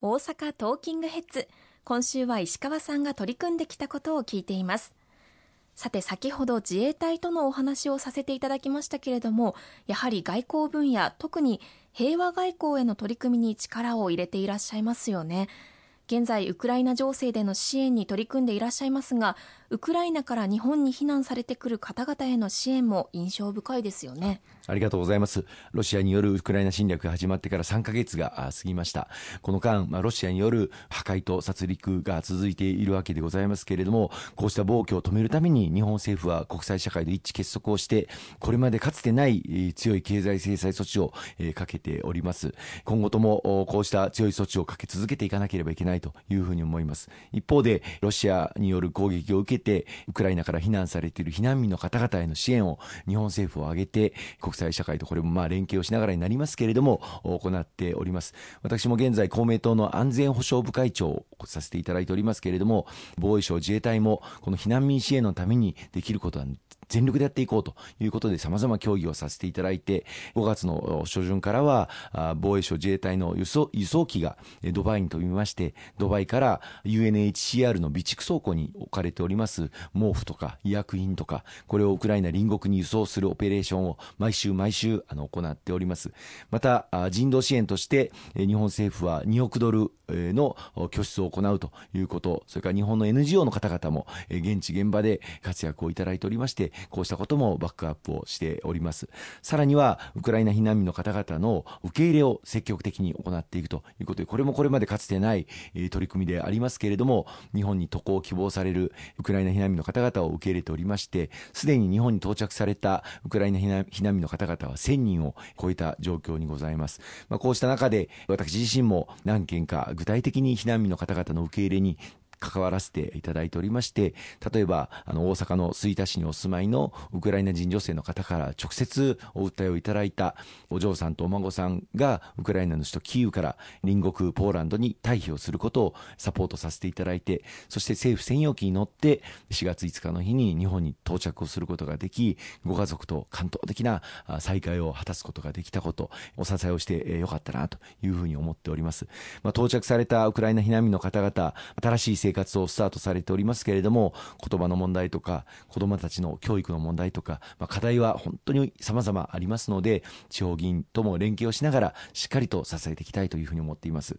大阪トーキングヘッズ。今週は石川さんが取り組んできたことを聞いています。さて先ほど自衛隊とのお話をさせていただきましたけれどもやはり外交分野特に平和外交への取り組みに力を入れていらっしゃいますよね。現在ウクライナ情勢での支援に取り組んでいらっしゃいますがウクライナから日本に避難されてくる方々への支援も印象深いですよね。ありがとうございます。ロシアによるウクライナ侵略が始まってから3ヶ月が過ぎました。この間、まあ、ロシアによる破壊と殺戮が続いているわけでございますけれどもこうした暴挙を止めるために日本政府は国際社会で一致結束をしてこれまでかつてない強い経済制裁措置をかけております。今後ともこうした強い措置をかけ続けていかなければいけないというふうに思います。一方でロシアによる攻撃を受けてウクライナから避難されている避難民の方々への支援を日本政府を挙げて国際社会とこれもまあ連携をしながらになりますけれども行っております。私も現在公明党の安全保障部会長をさせていただいておりますけれども防衛省自衛隊もこの避難民支援のためにできることは全力でやっていこうということで様々協議をさせていただいて、5月の初旬からは、防衛省自衛隊の輸送輸送機がドバイに飛びまして、ドバイから UNHCR の備蓄倉庫に置かれております毛布とか医薬品とか、これをウクライナ隣国に輸送するオペレーションを毎週毎週あの行っております。また、人道支援として日本政府は2億ドルの拠出を行うということ、それから日本の NGO の方々も現地現場で活躍をいただいておりまして、こうしたこともバックアップをしております。さらには、ウクライナ避難民の方々の受け入れを積極的に行っていくということで、これもこれまでかつてない取り組みでありますけれども、日本に渡航を希望されるウクライナ避難民の方々を受け入れておりまして、すでに日本に到着されたウクライナ避難民の方々は1000人を超えた状況にございます。まあ、こうした中で、私自身も何件か具体的に避難民の方々の受け入れに関わらせていただいておりまして、例えば、あの、大阪の吹田市にお住まいのウクライナ人女性の方から直接お訴えをいただいたお嬢さんとお孫さんがウクライナの首都キーウから隣国ポーランドに退避をすることをサポートさせていただいて、そして政府専用機に乗って4月5日の日に日本に到着をすることができ、ご家族と感動的な再会を果たすことができたこと、お支えをしてよかったなというふうに思っております。まあ、到着されたウクライナ避難民の方々、新しい生活をスタートされておりますけれども、言葉の問題とか、子どもたちの教育の問題とか、まあ、課題は本当に様々ありますので、地方議員とも連携をしながら、しっかりと支えていきたいというふうに思っています。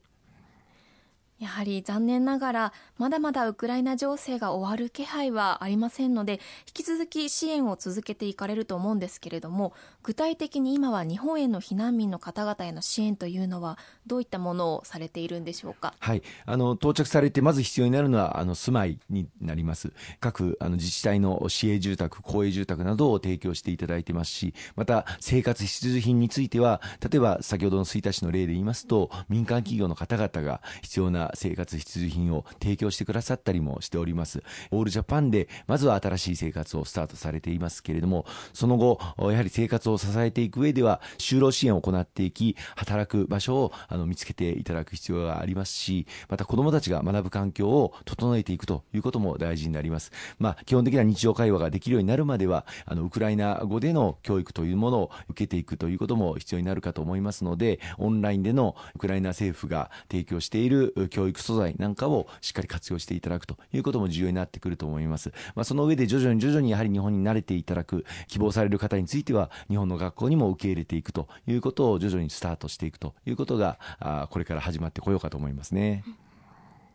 やはり残念ながらまだまだウクライナ情勢が終わる気配はありませんので引き続き支援を続けていかれると思うんですけれども具体的に今は日本への避難民の方々への支援というのはどういったものをされているんでしょうか？はいあの到着されてまず必要になるのはあの住まいになります各あの自治体の市営住宅公営住宅などを提供していただいてますしまた生活必需品については例えば先ほどの吹田市の例で言いますと民間企業の方々が必要な生活必需品を提供してくださったりもしております。オールジャパンで、まずは新しい生活をスタートされていますけれども、その後、やはり生活を支えていく上では、就労支援を行っていき、働く場所をあの見つけていただく必要がありますし、また子供たちが学ぶ環境を整えていくということも大事になります。まあ、基本的な日常会話ができるようになるまでは、あの、ウクライナ語での教育というものを受けていくということも必要になるかと思いますので、オンラインでのウクライナ政府が提供している教教育素材なんかをしっかり活用していただくということも重要になってくると思います。まあ、その上で徐々に徐々にやはり日本に慣れていただく、希望される方については、日本の学校にも受け入れていくということを徐々にスタートしていくということが、あこれから始まってこようかと思いますね。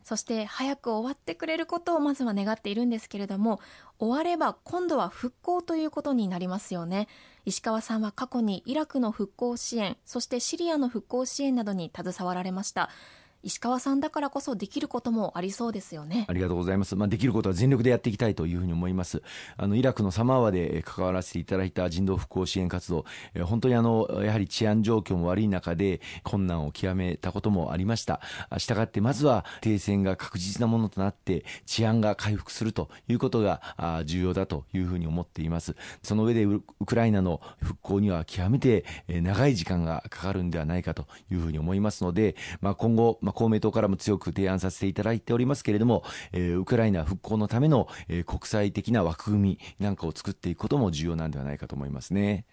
そして早く終わってくれることをまずは願っているんですけれども終われば今度は復興ということになりますよね石川さんは過去にイラクの復興支援そしてシリアの復興支援などに携わられました石川さんだからこそできることもありそうですよね。ありがとうございます、まあ、できることは全力でやっていきたいというふうに思います。あのイラクのサマーワで関わらせていただいた人道復興支援活動。本当にあのやはり治安状況も悪い中で困難を極めたこともありました。したがってまずは停戦が確実なものとなって治安が回復するということが重要だというふうに思っています。その上でウクライナの復興には極めて長い時間がかかるんではないかというふうに思いますので、まあ、今後、まあ公明党からも強く提案させていただいておりますけれども、え、ウクライナ復興のための、え、国際的な枠組みなんかを作っていくことも重要なんではないかと思いますね。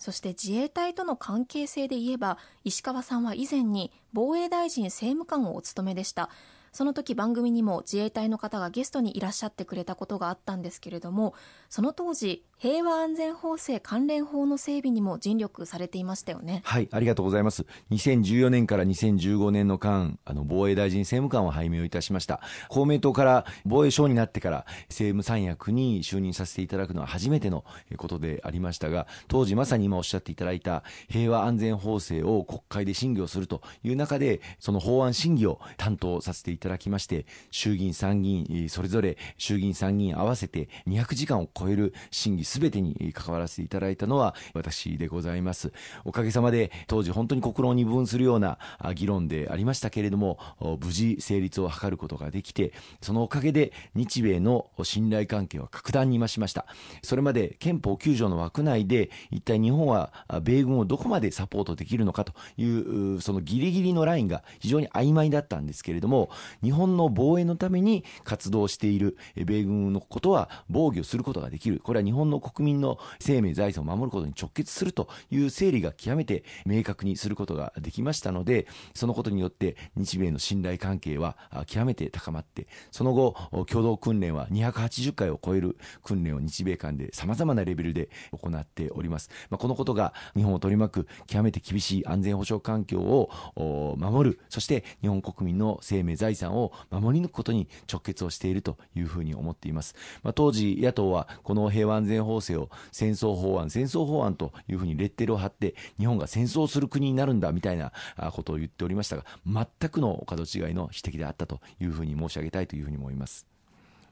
そして自衛隊との関係性で言えば石川さんは以前に防衛大臣政務官をお務めでしたその時番組にも自衛隊の方がゲストにいらっしゃってくれたことがあったんですけれどもその当時平和安全法制関連法の整備にも尽力されていましたよね。はいありがとうございます。2014年から2015年の間あの防衛大臣政務官を拝命いたしました。公明党から防衛省になってから政務三役に就任させていただくのは初めてのことでありましたが当時まさに今おっしゃっていただいた平和安全法制を国会で審議をするという中でその法案審議を担当させていただきましただきまして衆議院参議院それぞれ衆議院参議院合わせて200時間を超える審議すべてに関わらせていただいたのは私でございます。おかげさまで当時本当に国論を二分するような議論でありましたけれども、無事成立を図ることができて、そのおかげで日米の信頼関係は格段に増しました。それまで憲法9条の枠内で一体日本は米軍をどこまでサポートできるのかというそのギリギリのラインが非常に曖昧だったんですけれども、日本の防衛のために活動している米軍のことは防御することができる。これは日本の国民の生命財産を守ることに直結するという整理が極めて明確にすることができましたのでそのことによって日米の信頼関係は極めて高まってその後共同訓練は280回を超える訓練を日米間でさまざまなレベルで行っております、まあ、このことが日本を取り巻く極めて厳しい安全保障環境を守るそして日本国民の生命財産さんを守り抜くことに直結をしているというふうに思っています、まあ、当時野党はこの平和安全法制を戦争法案、戦争法案というふうにレッテルを貼って、日本が戦争する国になるんだみたいなことを言っておりましたが、全くのお門違いの指摘であったというふうに申し上げたいというふうに思います。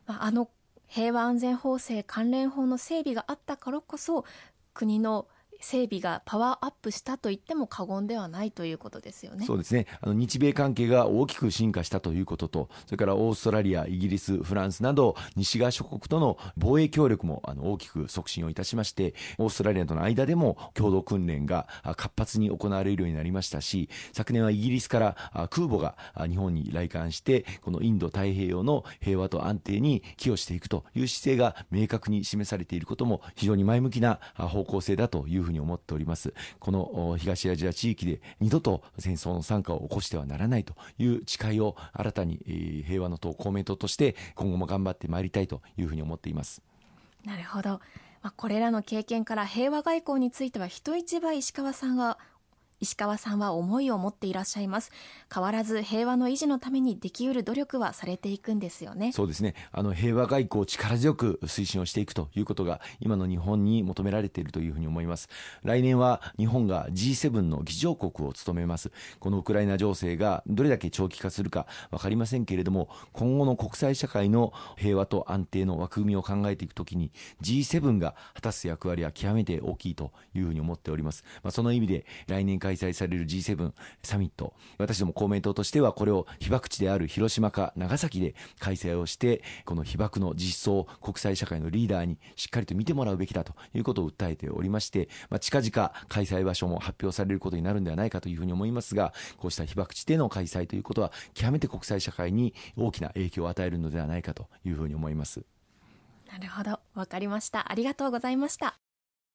あの平和安全法制関連法の整備があったからこそ国の整備がパワーアップしたと言っても過言ではないということですよね。そうですね。あの日米関係が大きく進化したということと、それからオーストラリア、イギリス、フランスなど西側諸国との防衛協力もあの大きく促進をいたしまして、オーストラリアとの間でも共同訓練が活発に行われるようになりましたし、昨年はイギリスから空母が日本に来館して、このインド太平洋の平和と安定に寄与していくという姿勢が明確に示されていることも非常に前向きな方向性だというふうに思っております。この東アジア地域で二度と戦争の惨禍を起こしてはならないという誓いを新たに平和の党公明党として今後も頑張ってまいりたいというふうに思っています。なるほど。まあ、これらの経験から平和外交については人一倍石川さんが石川さんは思いを持っていらっしゃいます。変わらず平和の維持のためにできうる努力はされていくんですよね。そうですね。あの平和外交を力強く推進をしていくということが今の日本に求められているというふうに思います。来年は日本が G7 の議長国を務めます。このウクライナ情勢がどれだけ長期化するか分かりませんけれども今後の国際社会の平和と安定の枠組みを考えていくときに G7 が果たす役割は極めて大きいというふうに思っております、まあ、その意味で来年開催される G7 サミット私ども公明党としてはこれを被爆地である広島か長崎で開催をしてこの被爆の実相国際社会のリーダーにしっかりと見てもらうべきだということを訴えておりまして、まあ、近々開催場所も発表されることになるんではないかというふうに思いますがこうした被爆地での開催ということは極めて国際社会に大きな影響を与えるのではないかというふうに思います。なるほど。わかりました。ありがとうございました。